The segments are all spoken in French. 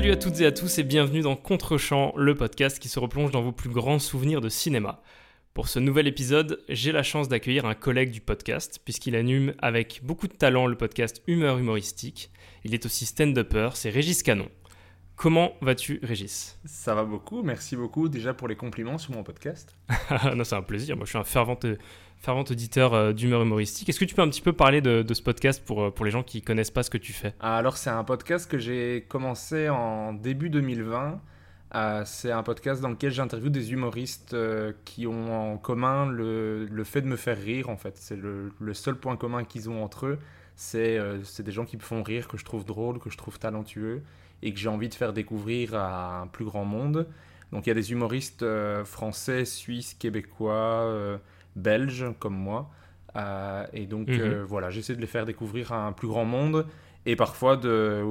Salut à toutes et à tous et bienvenue dans Contrechamp, le podcast qui se replonge dans vos plus grands souvenirs de cinéma. Pour ce nouvel épisode, j'ai la chance d'accueillir un collègue du podcast, puisqu'il anime avec beaucoup de talent le podcast Humeur humoristique. Il est aussi stand-upper, c'est Régis Canon. Comment vas-tu, Régis? Ça va beaucoup, merci beaucoup déjà pour les compliments sur mon podcast. non, c'est un plaisir, moi je suis un fervent, fervent auditeur euh, d'humeur humoristique. Est-ce que tu peux un petit peu parler de, ce podcast pour, euh, pour les gens qui connaissent pas ce que tu fais? Alors c'est un podcast que j'ai commencé en début 2020. Euh, c'est un podcast dans lequel j'interviewe des humoristes qui ont en commun le, le, fait de me faire rire en fait. C'est le, le, seul point commun qu'ils ont entre eux. C'est des gens qui me font rire, que je trouve drôle, que je trouve talentueux et que j'ai envie de faire découvrir à un plus grand monde. Donc il y a des humoristes euh, français, suisses, québécois, euh, belges comme moi. Euh, et donc mhm. voilà, j'essaie de les faire découvrir à un plus grand monde. Et parfois, de...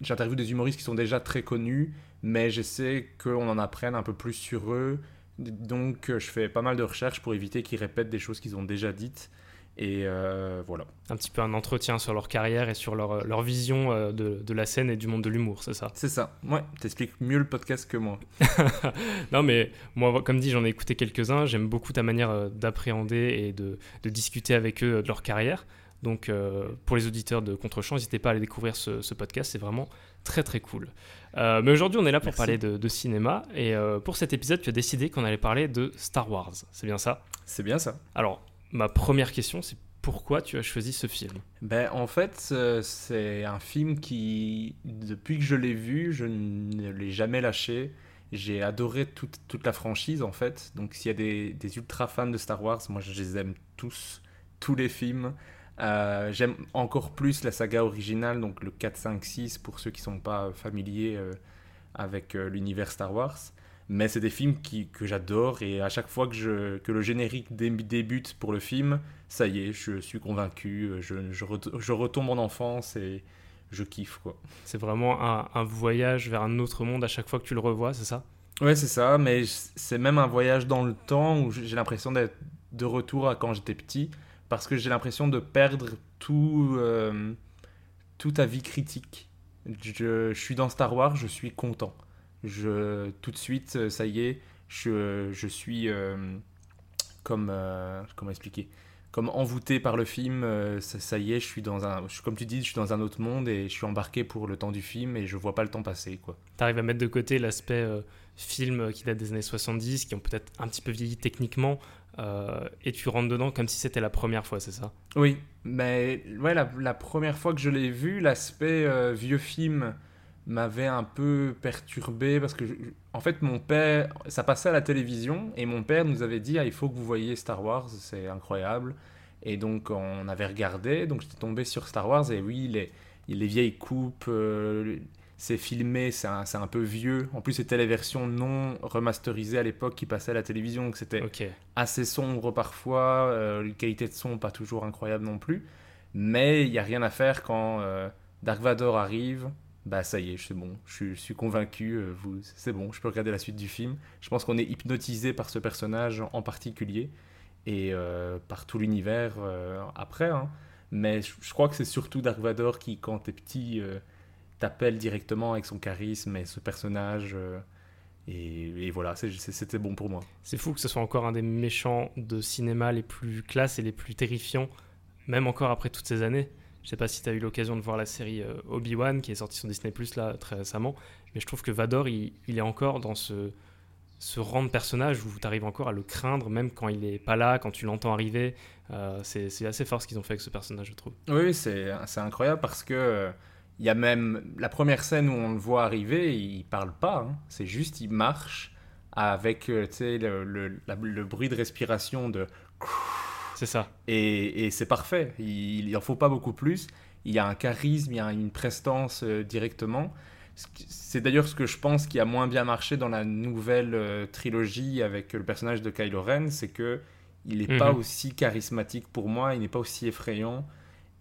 j'interviewe des humoristes qui sont déjà très connus, mais j'essaie qu'on en apprenne un peu plus sur eux. Donc je fais pas mal de recherches pour éviter qu'ils répètent des choses qu'ils ont déjà dites. Et euh, voilà. Un petit peu un entretien sur leur carrière et sur leur, leur vision euh, de, de, la scène et du monde de l'humour, c'est ça? C'est ça. Ouais, t'expliques mieux le podcast que moi. non, mais moi, comme dit, j'en ai écouté quelques-uns. J'aime beaucoup ta manière euh, d'appréhender et de, de, discuter avec eux de leur carrière. Donc, pour les auditeurs de Contrechamp, n'hésitez pas à aller découvrir ce, ce podcast. C'est vraiment très, très cool. mais aujourd'hui, on est là pour parler de, de, cinéma. Et pour cet épisode, tu as décidé qu'on allait parler de Star Wars. C'est bien ça? C'est bien ça. Alors, ma première question, c'est pourquoi tu as choisi ce film? Ben, En fait, euh, c'est un film qui, depuis que je l'ai vu, je ne l'ai jamais lâché. J'ai adoré toute, toute, la franchise, en fait. Donc, s'il y a des, des, ultra fans de Star Wars, moi, je les aime tous, tous les films. Euh, j'aime encore plus la saga originale, donc le 4, 5, 6, pour ceux qui ne sont pas familiers euh, avec l'univers Star Wars. Mais c'est des films qui, que j'adore et à chaque fois que, je, que le générique débute pour le film, ça y est, je suis convaincu, je, je, je retombe en enfance et je kiffe. quoi. C'est vraiment un, un, voyage vers un autre monde à chaque fois que tu le revois, c'est ça? Ouais, c'est ça, mais c'est même un voyage dans le temps où j'ai l'impression d'être de retour à quand j'étais petit parce que j'ai l'impression de perdre tout, euh, toute ta vie critique. Je, je suis dans Star Wars, je suis content je, tout de suite, euh, ça y est, je, je suis euh, comme. Euh, comment expliquer Comme envoûté par le film, ça, y est, je suis dans un. comme tu dis, je suis dans un autre monde et je suis embarqué pour le temps du film et je vois pas le temps passer. quoi. Tu arrives à mettre de côté l'aspect film qui date des années 70, qui ont peut-être un petit peu vieilli techniquement, et tu rentres dedans comme si c'était la première fois, c'est ça? Oui, mais ouais, la, la, première fois que je l'ai vu, l'aspect vieux film m'avait un peu perturbé parce que, en fait, mon père, ça passait à la télévision et mon père nous avait dit ah, il faut que vous voyez Star Wars, c'est incroyable. Et donc, on avait regardé, donc j'étais tombé sur Star Wars et oui, les, les vieilles coupes, euh, c'est filmé, c'est un, un, peu vieux. En plus, c'était les versions non remasterisées à l'époque qui passaient à la télévision, donc c'était assez sombre parfois, euh, qualité de son pas toujours incroyable non plus. Mais il n'y a rien à faire quand euh, Dark Vador arrive, bah ça y est, c'est bon, je, suis convaincu, euh, vous, c'est bon, je peux regarder la suite du film. Je pense qu'on est hypnotisé par ce personnage en particulier et euh, par tout l'univers euh, après. Hein. Mais je, crois que c'est surtout Dark Vador qui, quand t'es petit, t'appelle directement avec son charisme et ce personnage. Et, et, voilà, c'était bon pour moi. C'est fou que ce soit encore un des méchants de cinéma les plus classes et les plus terrifiants, même encore après toutes ces années. Je sais pas si tu as eu l'occasion de voir la série euh, Obi-Wan qui est sortie sur Disney Plus là très récemment, mais je trouve que Vador il, est encore dans ce, ce rang de personnage où tu arrives encore à le craindre même quand il est pas là, quand tu l'entends arriver. Euh, c'est assez fort ce qu'ils ont fait avec ce personnage, je trouve. Oui, c'est incroyable parce que il y a même la première scène où on le voit arriver, il parle pas, hein. c'est juste il marche avec euh, le, le, bruit de respiration de c'est ça. Et, c'est parfait. Il n'en faut pas beaucoup plus. Il y a un charisme, il y a une prestance euh, directement. C'est d'ailleurs ce que je pense qui a moins bien marché dans la nouvelle euh, trilogie avec le personnage de Kylo Ren, c'est que il n'est pas mhm. aussi charismatique pour moi, il n'est pas aussi effrayant.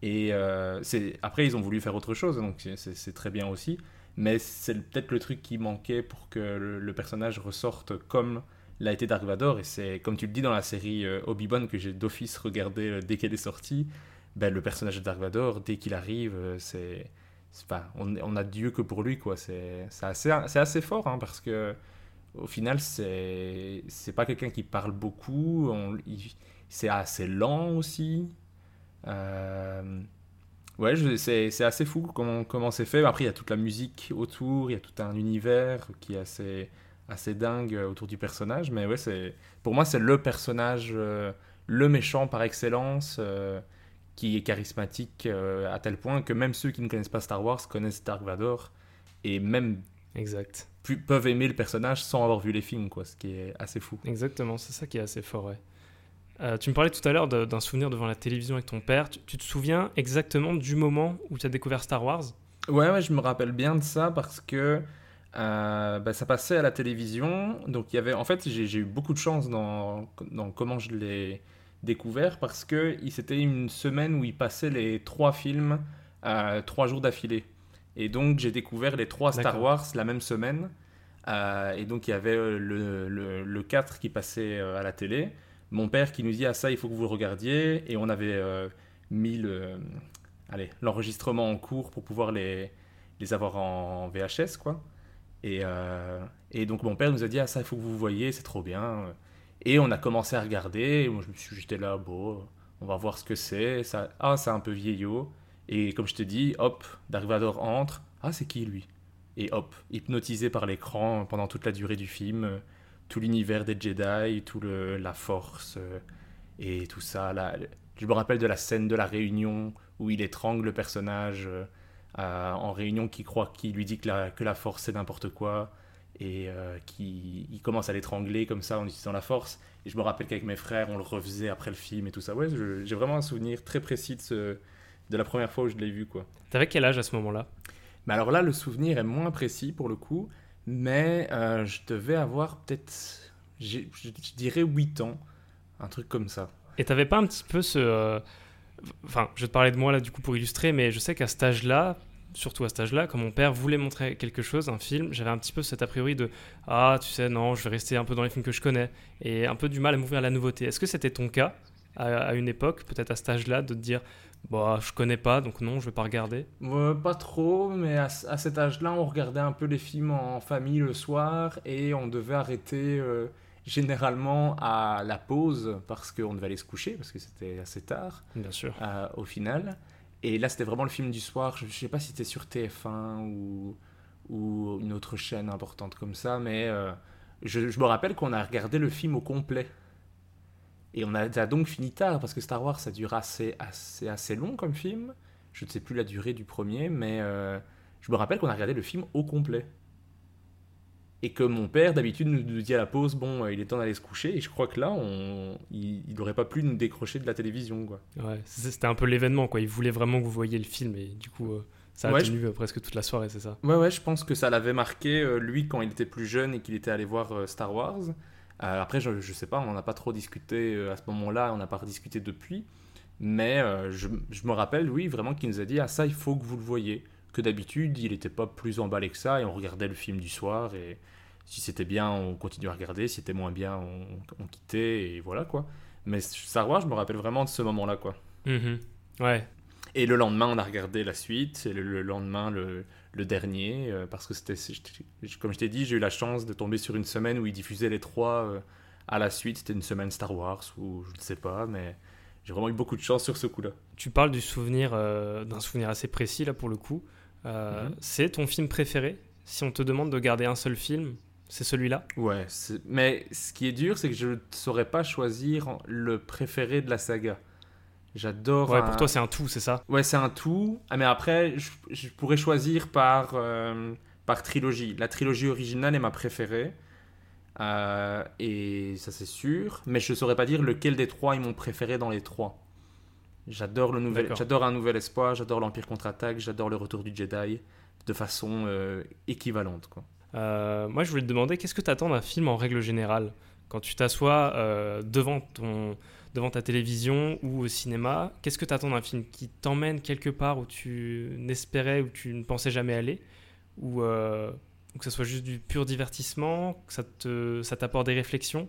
Et euh, après, ils ont voulu faire autre chose, donc c'est très bien aussi. Mais c'est peut-être le truc qui manquait pour que le personnage ressorte comme l'a été Dark Vador. Et c'est, comme tu le dis dans la série euh, Obi-Wan que j'ai d'office regardé euh, dès qu'elle est sortie, ben, le personnage de Dark Vador, dès qu'il arrive, euh, c'est, enfin, on, a Dieu que pour lui, quoi. C'est assez, assez fort, hein, parce que au final, c'est c'est pas quelqu'un qui parle beaucoup. C'est assez lent aussi. Euh, ouais, c'est assez fou comment c'est fait. Après, il y a toute la musique autour, il y a tout un univers qui est assez assez dingue autour du personnage. Mais ouais, c'est pour moi, c'est le personnage, euh, le méchant par excellence. Euh, qui est charismatique à tel point que même ceux qui ne connaissent pas Star Wars connaissent Dark Vador et même exact peuvent aimer le personnage sans avoir vu les films, quoi, ce qui est assez fou. Exactement, c'est ça qui est assez fort, ouais. Euh, tu me parlais tout à l'heure d'un souvenir devant la télévision avec ton père. Tu, te souviens exactement du moment où tu as découvert Star Wars? Ouais, ouais, je me rappelle bien de ça parce que euh, bah, ça passait à la télévision. Donc il y avait, en fait, j'ai eu beaucoup de chance dans, dans comment je l'ai découvert parce que c'était une semaine où il passait les trois films euh, trois jours d'affilée. Et donc, j'ai découvert les trois Star Wars la même semaine. Euh, et donc, il y avait euh, le, le, le 4 qui passait euh, à la télé. Mon père qui nous dit Ah, ça, il faut que vous le regardiez. Et on avait mis l'enregistrement en cours pour pouvoir les, les avoir en VHS, quoi. Et, et, donc, mon père nous a dit Ah, ça, il faut que vous voyez, c'est trop bien. Et on a commencé à regarder. moi, j'étais là, bon, on va voir ce que c'est. Ça, ah, c'est un peu vieillot. Et comme je te dis, hop, Dark Vador entre. Ah, c'est qui lui? Et hop, hypnotisé par l'écran pendant toute la durée du film, euh, tout l'univers des Jedi, tout le, la force euh, et tout ça. Là, je me rappelle de la scène de la réunion où il étrangle le personnage euh, en réunion qui croit qu'il lui dit que la, que la force c'est n'importe quoi et qui il commence à l'étrangler comme ça en utilisant la force. Et je me rappelle qu'avec mes frères, on le refaisait après le film et tout ça. Ouais, j'ai vraiment un souvenir très précis de ce, de la première fois où je l'ai vu. quoi. T'avais quel âge à ce moment-là? Mais Alors là, le souvenir est moins précis pour le coup, mais euh, je devais avoir peut-être, je dirais 8 ans, un truc comme ça. Et t'avais pas un petit peu ce... Euh, enfin, je vais te parler de moi là du coup pour illustrer, mais je sais qu'à cet âge-là, surtout à cet âge-là, quand mon père voulait montrer quelque chose, un film, j'avais un petit peu cet a priori de ah tu sais non, je vais rester un peu dans les films que je connais et un peu du mal à m'ouvrir à la nouveauté. Est-ce que c'était ton cas à, une époque, peut-être à cet âge-là, de te dire Bah, je connais pas, donc non, je vais pas regarder Pas trop, mais à, cet âge-là, on regardait un peu les films en famille le soir et on devait arrêter euh, généralement à la pause parce qu'on devait aller se coucher, parce que c'était assez tard. Bien sûr. Euh, au final. Et là, c'était vraiment le film du soir. Je, sais pas si c'était sur TF1 ou, ou une autre chaîne importante comme ça, mais euh, je, je me rappelle qu'on a regardé le film au complet. Et on a, donc fini tard, parce que Star Wars, ça dure assez, assez, assez long comme film. Je ne sais plus la durée du premier, mais euh, je me rappelle qu'on a regardé le film au complet. Et que mon père, d'habitude, nous, dit à la pause, bon, euh, il est temps d'aller se coucher. Et je crois que là, on, il n'aurait pas pu nous décrocher de la télévision. Quoi. Ouais, c'était un peu l'événement. quoi. Il voulait vraiment que vous voyiez le film. Et du coup, euh, ça a tenu presque toute la soirée, c'est ça Ouais, ouais, je pense que ça l'avait marqué, lui, quand il était plus jeune et qu'il était allé voir Star Wars. Euh, après, je ne sais pas, on n'en a pas trop discuté euh, à ce moment-là, on n'a pas rediscuté depuis. Mais euh, je, je, me rappelle, oui, vraiment qu'il nous a dit Ah, ça, il faut que vous le voyez. Que d'habitude, il n'était pas plus emballé que ça et on regardait le film du soir. Et si c'était bien, on continuait à regarder. Si c'était moins bien, on, quittait. Et voilà quoi. Mais Star Wars, je me rappelle vraiment de ce moment-là quoi. Mm-hmm. Ouais. Et le lendemain, on a regardé la suite. Et le lendemain, le, le dernier, euh, parce que c'était, comme je t'ai dit, j'ai eu la chance de tomber sur une semaine où ils diffusaient les trois euh, à la suite. C'était une semaine Star Wars, ou je ne sais pas, mais j'ai vraiment eu beaucoup de chance sur ce coup-là. Tu parles du souvenir, euh, d'un souvenir assez précis, là, pour le coup. Mhm. C'est ton film préféré? Si on te demande de garder un seul film, c'est celui-là? Ouais, mais ce qui est dur, c'est que je ne saurais pas choisir le préféré de la saga. J'adore. Ouais, pour toi, c'est un tout, c'est ça? Ouais, c'est un tout. Ah, mais après, je, pourrais choisir par, euh, par trilogie. La trilogie originale est ma préférée. Euh, et ça, c'est sûr. Mais je ne saurais pas dire lequel des trois est mon préféré dans les trois. J'adore le nouvel, j'adore un nouvel espoir, j'adore l'Empire contre-attaque, j'adore le retour du Jedi de façon euh, équivalente. Quoi. moi, je voulais te demander, qu'est-ce que tu attends d'un film en règle générale? Quand tu t'assois devant ton, devant ta télévision ou au cinéma, qu'est-ce que tu attends d'un film qui t'emmène quelque part où tu n'espérais, où tu ne pensais jamais aller? Ou, euh, que ce soit juste du pur divertissement, que ça, te, ça t'apporte des réflexions?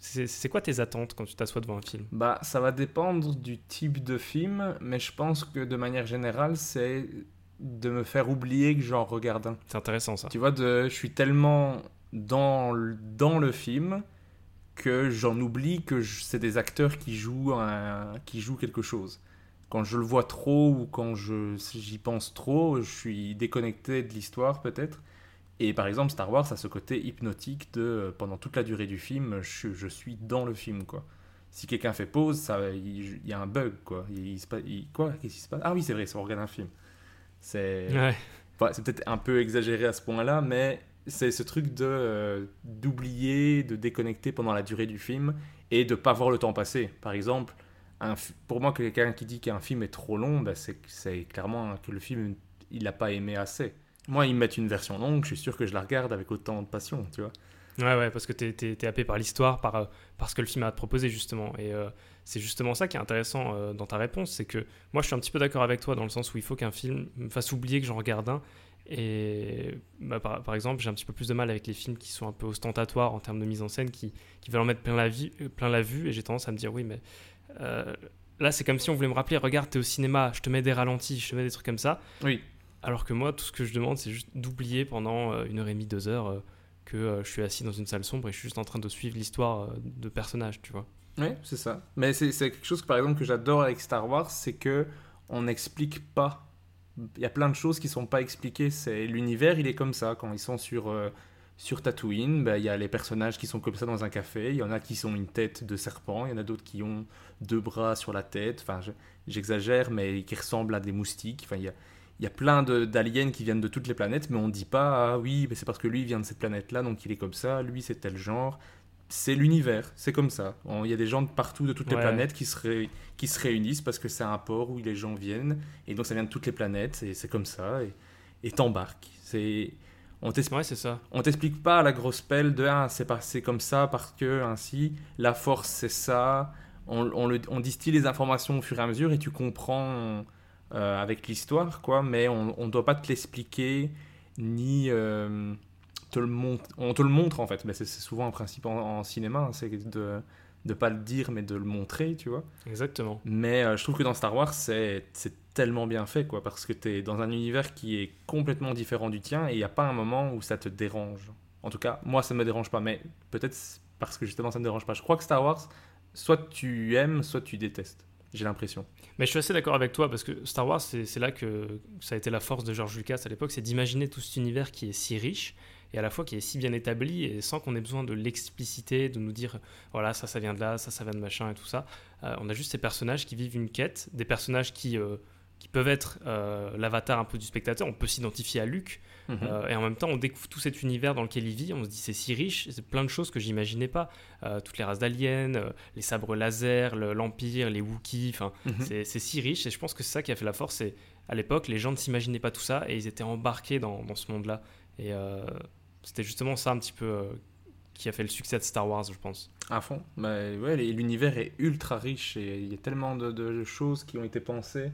C'est quoi tes attentes quand tu t'assois devant un film? Bah, ça va dépendre du type de film, mais je pense que de manière générale, c'est de me faire oublier que j'en regarde un. C'est intéressant ça. Tu vois, de, je suis tellement dans, le- dans le film que j'en oublie que c'est des acteurs qui jouent, un- qui jouent quelque chose. Quand je le vois trop ou quand j'y pense trop, je suis déconnecté de l'histoire peut-être. Et par exemple, Star Wars a ce côté hypnotique de euh, pendant toute la durée du film, je, je suis dans le film quoi. Si quelqu'un fait pause, ça, il, il y a un bug quoi. Il, il se passe- il- quoi? Qu'est-ce qui se passe? Ah oui, c'est vrai, c'est on regarde un film. C'est Ouais. Enfin, c'est peut-être un peu exagéré à ce point-là, mais c'est ce truc de euh, d'oublier, de déconnecter pendant la durée du film et de pas voir le temps passer. Par exemple, un pour moi, quelqu'un qui dit qu'un film est trop long, bah, c'est c'est clairement que le film il l'a pas aimé assez. Moi, ils mettent une version longue, je suis sûr que je la regarde avec autant de passion, tu vois. Ouais, ouais, parce que t'es es, happé par l'histoire, par, euh, par ce que le film a à te proposer, justement. Et euh, c'est justement ça qui est intéressant euh, dans ta réponse, c'est que moi, je suis un petit peu d'accord avec toi dans le sens où il faut qu'un film me fasse oublier que j'en regarde un. Et bah, par, par exemple, j'ai un petit peu plus de mal avec les films qui sont un peu ostentatoires en termes de mise en scène, qui, qui veulent en mettre plein la, vie, plein la vue, et j'ai tendance à me dire, oui, mais euh, là, c'est comme si on voulait me rappeler, regarde, t'es au cinéma, je te mets des ralentis, je te mets des trucs comme ça. Oui. Alors que moi, tout ce que je demande, c'est juste d'oublier pendant euh, une heure et demie, deux heures, euh, que euh, je suis assis dans une salle sombre et je suis juste en train de suivre l'histoire de personnages, tu vois. Oui, c'est ça. Mais c'est quelque chose que, par exemple, que j'adore avec Star Wars, c'est que on n'explique pas. Il y a plein de choses qui sont pas expliquées. C'est l'univers, il est comme ça. Quand ils sont sur sur Tatooine, ben, il y a les personnages qui sont comme ça dans un café. Il y en a qui sont une tête de serpent. Il y en a d'autres qui ont deux bras sur la tête. Enfin, je- j'exagère, mais qui ressemblent à des moustiques. Enfin, il y a il y a plein d'aliens qui viennent de toutes les planètes, mais on dit pas ah oui, mais c'est parce que lui vient de cette planète-là, donc il est comme ça. Lui c'est tel genre c'est l'univers, c'est comme ça. Il y a des gens de partout, de toutes les planètes qui se, ré- qui se réunissent parce que c'est un port où les gens viennent. Et donc ça vient de toutes les planètes et c'est comme ça. Et t'embarques. C'est... On t'explique Ouais, pas à la grosse pelle de ah, c'est passé comme ça parce que ainsi. La force c'est ça. On, on, le- on distille les informations au fur et à mesure et tu comprends euh, avec l'histoire, quoi. Mais on ne doit pas te l'expliquer ni euh, te le montre. On te le montre en fait. Mais c'est souvent un principe en, en cinéma, hein, c'est de de pas le dire mais de le montrer, tu vois. Exactement. Mais euh, je trouve que dans Star Wars, c'est c'est tellement bien fait, quoi, parce que tu es dans un univers qui est complètement différent du tien et il n'y a pas un moment où ça te dérange. En tout cas, moi, ça ne me dérange pas, mais peut-être parce que justement, ça ne me dérange pas. Je crois que Star Wars, soit tu aimes, soit tu détestes. J'ai l'impression. Mais je suis assez d'accord avec toi parce que Star Wars, c'est là que ça a été la force de George Lucas à l'époque, c'est d'imaginer tout cet univers qui est si riche et à la fois qui est si bien établi et sans qu'on ait besoin de l'expliciter, de nous dire voilà, ça, ça vient de là, ça, ça vient de machin et tout ça. Euh, on a juste ces personnages qui vivent une quête, des personnages qui, euh, qui peuvent être euh, l'avatar un peu du spectateur. On peut s'identifier à Luke Mhm. euh, et en même temps, on découvre tout cet univers dans lequel il vit. On se dit c'est si riche, c'est plein de choses que j'imaginais pas. Euh, toutes les races d'aliens, euh, les sabres laser, le- l'Empire, les Wookiees, enfin. Mhm. C'est c'est si riche et je pense que c'est ça qui a fait la force. Et à l'époque, les gens ne s'imaginaient pas tout ça et ils étaient embarqués dans, dans ce monde-là. Et c'était justement ça un petit peu qui a fait le succès de Star Wars, je pense. À fond. Mais ouais, l'univers est ultra riche et il y a tellement de, de choses qui ont été pensées.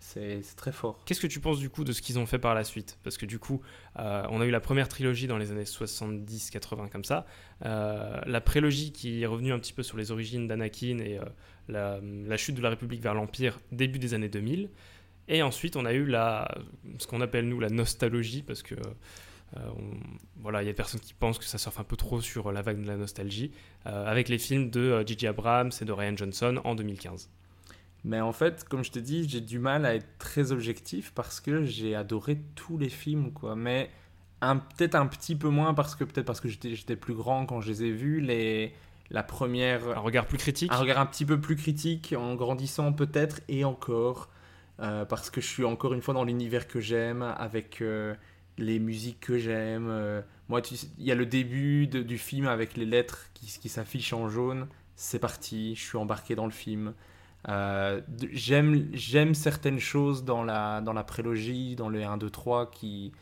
C'est très fort. Qu'est-ce que tu penses du coup de ce qu'ils ont fait par la suite? Parce que du coup, euh, on a eu la première trilogie dans les années 70-80 comme ça. Euh, la prélogie qui est revenue un petit peu sur les origines d'Anakin et euh, la, chute de la République vers l'Empire début des années 2000. Et ensuite, on a eu la, ce qu'on appelle nous la nostalgie, parce que voilà, il y a des personnes qui pensent que ça surfe un peu trop sur la vague de la nostalgie, avec les films de J.J. Abrams et de Ryan Johnson en 2015. Mais en fait, comme je te dis, j'ai du mal à être très objectif parce que j'ai adoré tous les films, quoi. Mais peut-être un petit peu moins parce que peut-être parce que j'étais plus grand quand je les ai vus. Les, la première, Un regard plus critique un regard un petit peu plus critique en grandissant peut-être et encore euh, parce que je suis encore une fois dans l'univers que j'aime avec euh, les musiques que j'aime. euh, moi, tu sais, il y a le début de- du film avec les lettres qui, qui s'affichent en jaune. C'est parti, je suis embarqué dans le film. Euh, j'aime certaines choses dans la dans la prélogie, dans le 1 2 3 qui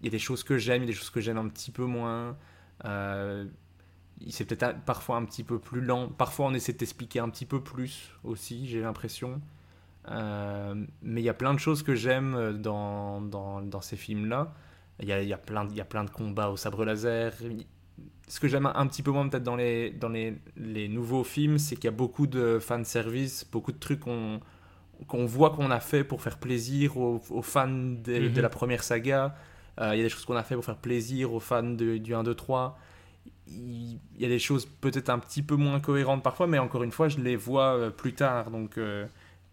il y a des choses que j'aime, il y a des choses que j'aime un petit peu moins. Euh, c'est peut-être parfois un petit peu plus lent. Parfois, on essaie de t'expliquer un petit peu plus aussi, j'ai l'impression. Euh, mais il y a plein de choses que j'aime dans, dans, dans ces films-là. Il y a, y a plein de combats au sabre laser. Ce que j'aime un petit peu moins peut-être dans, les, dans les, les nouveaux films, c'est qu'il y a beaucoup de fanservice, beaucoup de trucs qu'on qu'on voit qu'on a fait pour faire plaisir aux, fans de, Mhm. la première saga. Euh, Il y a des choses qu'on a fait pour faire plaisir aux fans de- du 1, 2, 3. Il y a des choses peut-être un petit peu moins cohérentes parfois, mais encore une fois, je les vois euh, plus tard. Donc, euh,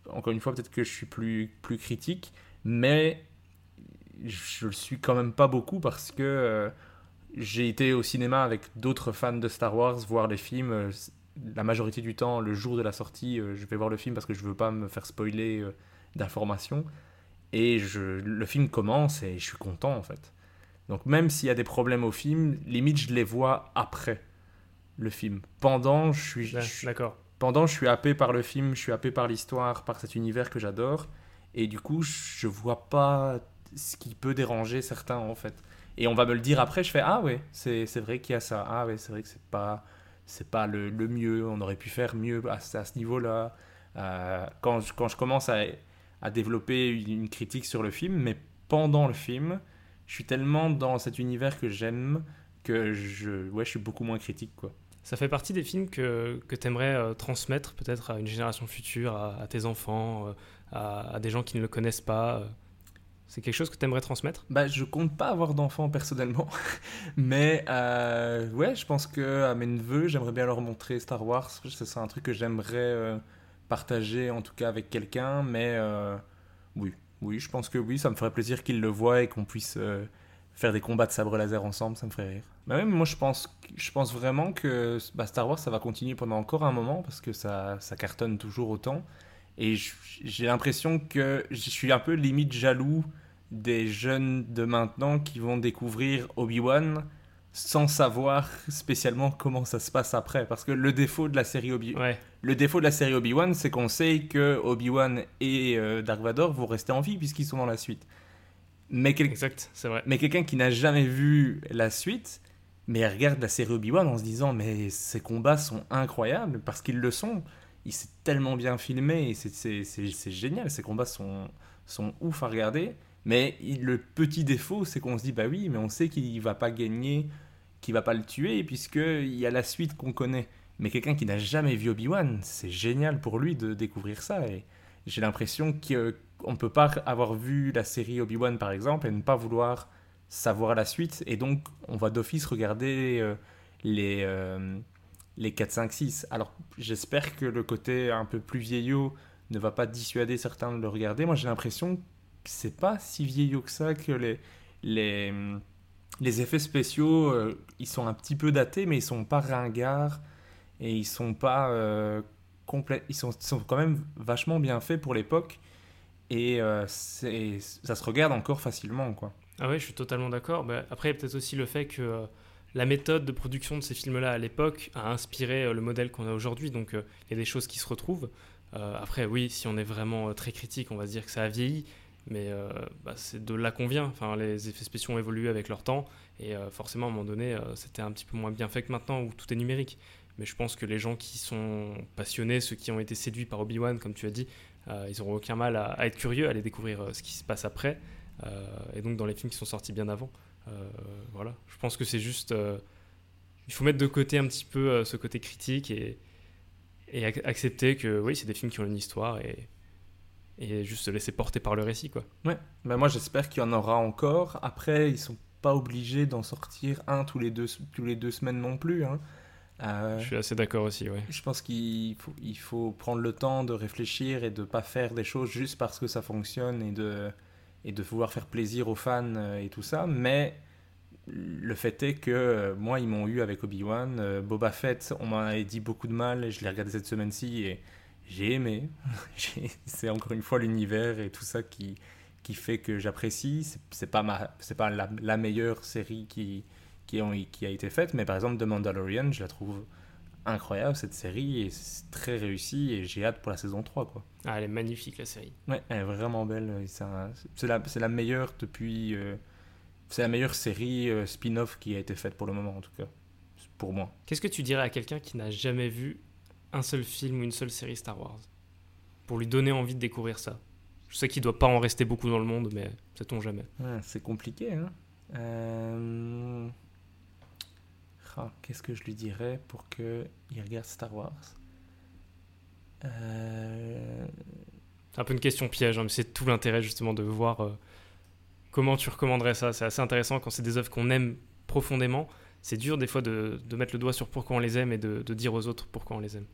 encore une fois, peut-être que je suis plus, plus critique, mais je le suis quand même pas beaucoup parce que euh, j'ai été au cinéma avec d'autres fans de Star Wars voir les films. euh, la majorité du temps, le jour de la sortie, euh, je vais voir le film parce que je veux pas me faire spoiler euh, d'informations. Et je, le film commence et je suis content en fait. Donc même s'il y a des problèmes au film, limite je les vois après le film. Pendant, je suis, je D'accord. pendant, je suis happé par le film, je suis happé par l'histoire, par cet univers que j'adore. Et du coup, je vois pas ce qui peut déranger certains, en fait. Et on va me le dire après, je fais Ah ouais, c'est vrai qu'il y a ça. Ah ouais, c'est vrai que c'est pas, pas le, le mieux. On aurait pu faire mieux à, ce- niveau-là. Euh, quand, je, quand je commence à, à développer une, critique sur le film, mais pendant le film, je suis tellement dans cet univers que j'aime que je, ouais, je suis beaucoup moins critique, quoi. Ça fait partie des films que, que tu aimerais transmettre peut-être à une génération future, à, tes enfants, euh, à des gens qui ne le connaissent pas. C'est quelque chose que tu aimerais transmettre? Bah, je compte pas avoir d'enfants personnellement, mais euh, ouais, je pense que à mes neveux, j'aimerais bien leur montrer Star Wars. Ce serait un truc que j'aimerais euh, partager, en tout cas avec quelqu'un. Mais euh, oui, oui, je pense que oui, ça me ferait plaisir qu'ils le voient et qu'on puisse faire des combats de sabre laser ensemble. Ça me ferait rire. Mais même moi, je pense, je pense vraiment que bah, Star Wars, ça va continuer pendant encore un moment parce que ça, ça cartonne toujours autant. Et j'ai l'impression que je suis un peu limite jaloux des jeunes de maintenant qui vont découvrir Obi-Wan sans savoir spécialement comment ça se passe après. Parce que le défaut de la série Obi Ouais, le défaut de la série Obi-Wan, c'est qu'on sait que Obi-Wan et euh, Dark Vador vont rester en vie puisqu'ils sont dans la suite. Mais, quel- exact, c'est vrai. mais quelqu'un qui n'a jamais vu la suite, mais regarde la série Obi-Wan en se disant mais ces combats sont incroyables parce qu'ils le sont. Il s'est tellement bien filmé et c'est- génial. Ces combats sont, sont ouf à regarder. Mais le petit défaut, c'est qu'on se dit bah oui, mais on sait qu'il va pas gagner, qu'il va pas le tuer puisqu'il y a la suite qu'on connaît. Mais quelqu'un qui n'a jamais vu Obi-Wan, c'est génial pour lui de découvrir ça. Et j'ai l'impression qu'on ne peut pas avoir vu la série Obi-Wan par exemple et ne pas vouloir savoir la suite. Et donc, on va d'office regarder euh, les, euh, les 4, 5, 6. Alors, j'espère que le côté un peu plus vieillot ne va pas dissuader certains de le regarder. Moi, j'ai l'impression que c'est pas si vieillot que ça, que les, les, les effets spéciaux, euh, ils sont un petit peu datés, mais ils sont pas ringards et ils sont pas euh, complets. Ils sont, sont quand même vachement bien faits pour l'époque et euh, ça se regarde encore facilement, quoi. Ah ouais, je suis totalement d'accord. Bah, après, il y a peut-être aussi le fait que euh, la méthode de production de ces films-là à l'époque a inspiré euh, le modèle qu'on a aujourd'hui. Donc, euh, il y a des choses qui se retrouvent. Euh, après, oui, si on est vraiment très critique, on va se dire que ça a vieilli. Mais bah, c'est de là qu'on vient. Enfin, les effets spéciaux ont évolué avec leur temps. Et forcément, à un moment donné, c'était un petit peu moins bien fait que maintenant où tout est numérique. Mais je pense que les gens qui sont passionnés, ceux qui ont été séduits par Obi-Wan, comme tu as dit, ils n'auront aucun mal à, être curieux, à aller découvrir ce qui se passe après. Et donc dans les films qui sont sortis bien avant. Euh, voilà, je pense que c'est juste. euh, il faut mettre de côté un petit peu euh, ce côté critique et, et ac- accepter que oui, c'est des films qui ont une histoire et, et juste se laisser porter par le récit. quoi. Ouais, ben moi j'espère qu'il y en aura encore. Après, ils sont pas obligés d'en sortir un tous les deux, tous les deux semaines non plus. hein. Euh, Je suis assez d'accord aussi, ouais. je pense qu'il faut, il faut prendre le temps de réfléchir et de pas faire des choses juste parce que ça fonctionne et de, et de vouloir faire plaisir aux fans euh, et tout ça. Mais le fait est que euh, moi, ils m'ont eu avec Obi-Wan. Euh, Boba Fett, on m'en avait dit beaucoup de mal je l'ai regardé cette semaine-ci et j'ai aimé. C'est encore une fois l'univers et tout ça qui, qui fait que j'apprécie. C'est- pas, ma, pas la, meilleure série qui, qui, qui a été faite, mais par exemple, The Mandalorian, je la trouve incroyable cette série et c'est très réussi et j'ai hâte pour la saison 3 quoi. Ah, elle est magnifique la série. Ouais, elle est vraiment belle. C'est la, meilleure depuis. euh, c'est la meilleure série euh, spin-off qui a été faite pour le moment en tout cas. Pour moi. Qu'est-ce que tu dirais à quelqu'un qui n'a jamais vu un seul film ou une seule série Star Wars? Pour lui donner envie de découvrir ça. Je sais qu'il doit pas en rester beaucoup dans le monde, mais sait-on jamais. Ouais, c'est compliqué, hein. Euh, ah, Qu'est-ce que je lui dirais pour qu'il regarde Star Wars? Euh, un peu une question piège, hein, mais c'est tout l'intérêt justement de voir comment tu recommanderais ça. C'est assez intéressant quand c'est des œuvres qu'on aime profondément. C'est dur des fois de, mettre le doigt sur pourquoi on les aime et de, dire aux autres pourquoi on les aime.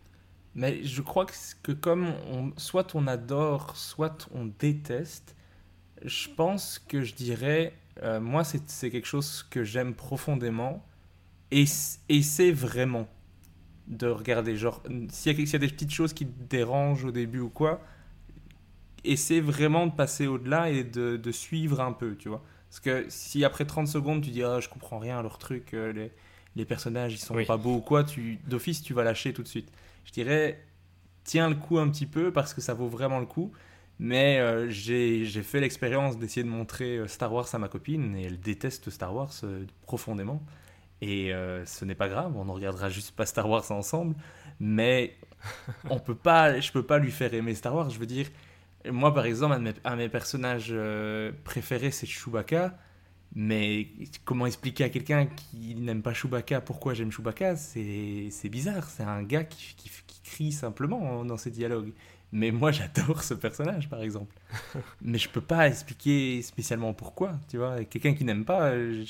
Mais je crois que, comme on, soit on adore, soit on déteste, je pense que je dirais, euh, moi c'est quelque chose que j'aime profondément c'est vraiment de regarder. Genre, s'il y, y, a des petites choses qui te dérangent au début ou quoi, essaie vraiment de passer au-delà et de, de, suivre un peu, tu vois. Parce que si après 30 secondes tu dis ah, je comprends rien à leur truc, euh, les, les, personnages ils sont pas beaux ou quoi, tu d'office tu vas lâcher tout de suite. Je dirais tiens le coup un petit peu parce que ça vaut vraiment le coup. Mais euh, j'ai fait l'expérience d'essayer de montrer euh, Star Wars à ma copine et elle déteste Star Wars profondément. Et ce n'est pas grave, on ne regardera juste pas Star Wars ensemble. Mais on peut pas, je peux pas lui faire aimer Star Wars. Je veux dire, moi, par exemple, un de mes, personnages euh, préférés, c'est Chewbacca. Mais comment expliquer à quelqu'un qui n'aime pas Chewbacca pourquoi j'aime Chewbacca C'est bizarre. C'est un gars qui, qui, crie simplement dans ses dialogues. Mais moi, j'adore ce personnage, par exemple. mais je peux pas expliquer spécialement pourquoi, tu vois. Quelqu'un qui n'aime pas, euh,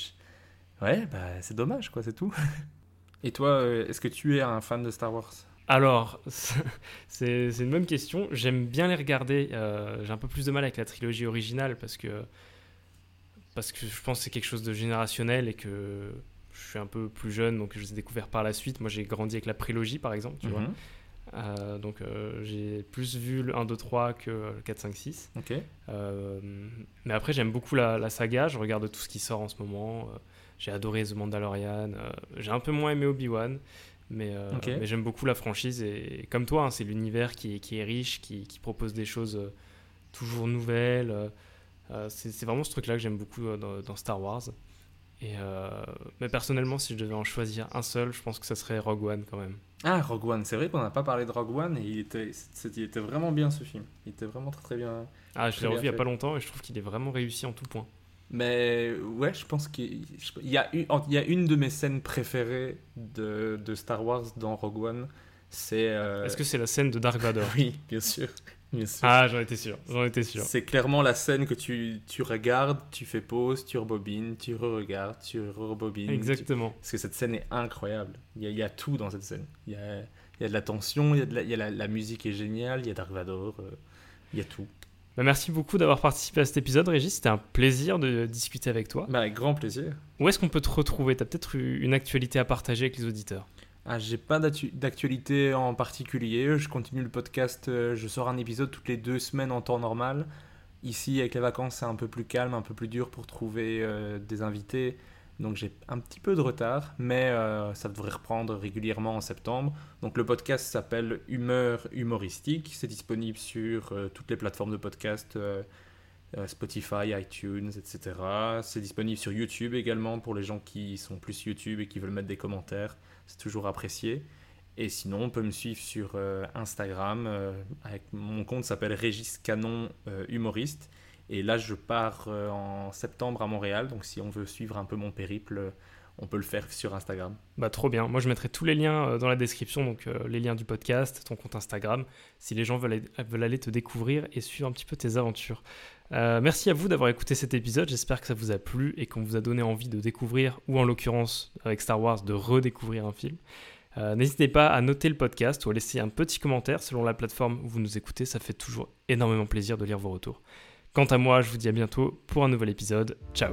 ouais, bah, c'est dommage, quoi, c'est tout. Et toi, euh, est-ce que tu es un fan de Star Wars? Alors, c'est une bonne question. J'aime bien les regarder. Euh, j'ai un peu plus de mal avec la trilogie originale parce que, parce que je pense que c'est quelque chose de générationnel et que je suis un peu plus jeune, donc je les ai découverts par la suite. Moi, j'ai grandi avec la prélogie, par exemple, tu vois. Mhm. Euh, donc, euh, j'ai plus vu le 1, 2, 3 que le 4, 5, 6. mais après, j'aime beaucoup la, la, saga. Je regarde tout ce qui sort en ce moment. J'ai adoré The Mandalorian. j'ai un peu moins aimé Obi-Wan. Mais, euh, mais j'aime beaucoup la franchise et comme toi, hein, c'est l'univers qui, qui, est riche, qui, qui, propose des choses euh, toujours nouvelles. Euh, c'est vraiment ce truc-là que j'aime beaucoup dans, Star Wars. Et mais personnellement, si je devais en choisir un seul, je pense que ça serait Rogue One quand même. Ah, Rogue One, c'est vrai qu'on n'a pas parlé de Rogue One et il était, il était vraiment bien ce film. Il était vraiment très très bien. Ah, je l'ai revu il n'y a pas longtemps et je trouve qu'il est vraiment réussi en tout point. Mais ouais, je pense qu'il y, a une, il y a une de mes scènes préférées de, de Star Wars dans Rogue One. C'est. Euh, Est-ce que c'est la scène de Dark Vador Oui, bien sûr. Bien sûr. Ah, j'en étais sûr. J'en étais sûr. C'est clairement la scène que tu, tu, regardes, tu fais pause, tu rebobines, tu re-regardes, tu rebobines. Exactement. Parce que cette scène est incroyable. Il y a, il y a tout dans cette scène. Il y a, il y a de la tension, il y a, de la, il y a la, la, musique est géniale, il y a Dark Vador, euh, il y a tout. Bah, merci beaucoup d'avoir participé à cet épisode, Régis. C'était un plaisir de discuter avec toi. Bah, avec grand plaisir. Où est-ce qu'on peut te retrouver? Tu as peut-être une actualité à partager avec les auditeurs? Ah, J'ai pas d'actualité en particulier. Je continue le podcast. Euh, je sors un épisode toutes les deux semaines en temps normal. Ici, avec les vacances, c'est un peu plus calme, un peu plus dur pour trouver euh, des invités. Donc j'ai un petit peu de retard, mais euh, ça devrait reprendre régulièrement en septembre. Donc le podcast s'appelle Humeur humoristique. C'est disponible sur euh, toutes les plateformes de podcast, euh, Spotify, iTunes, etc. C'est disponible sur YouTube également pour les gens qui sont plus YouTube et qui veulent mettre des commentaires. C'est toujours apprécié. Et sinon, on peut me suivre sur Instagram. mon compte s'appelle Régis Canon Humoriste. Et là, je pars euh, en septembre à Montréal. Donc, si on veut suivre un peu mon périple, on peut le faire sur Instagram. Bah trop bien. Moi je mettrai tous les liens euh, dans la description, donc euh, les liens du podcast, ton compte Instagram, si les gens veulent, veulent aller te découvrir et suivre un petit peu tes aventures. merci à vous d'avoir écouté cet épisode. J'espère que ça vous a plu et qu'on vous a donné envie de découvrir, ou en l'occurrence avec Star Wars, de redécouvrir un film. N'hésitez pas à noter le podcast ou à laisser un petit commentaire selon la plateforme où vous nous écoutez. Ça fait toujours énormément plaisir de lire vos retours. Quant à moi, je vous dis à bientôt pour un nouvel épisode. Ciao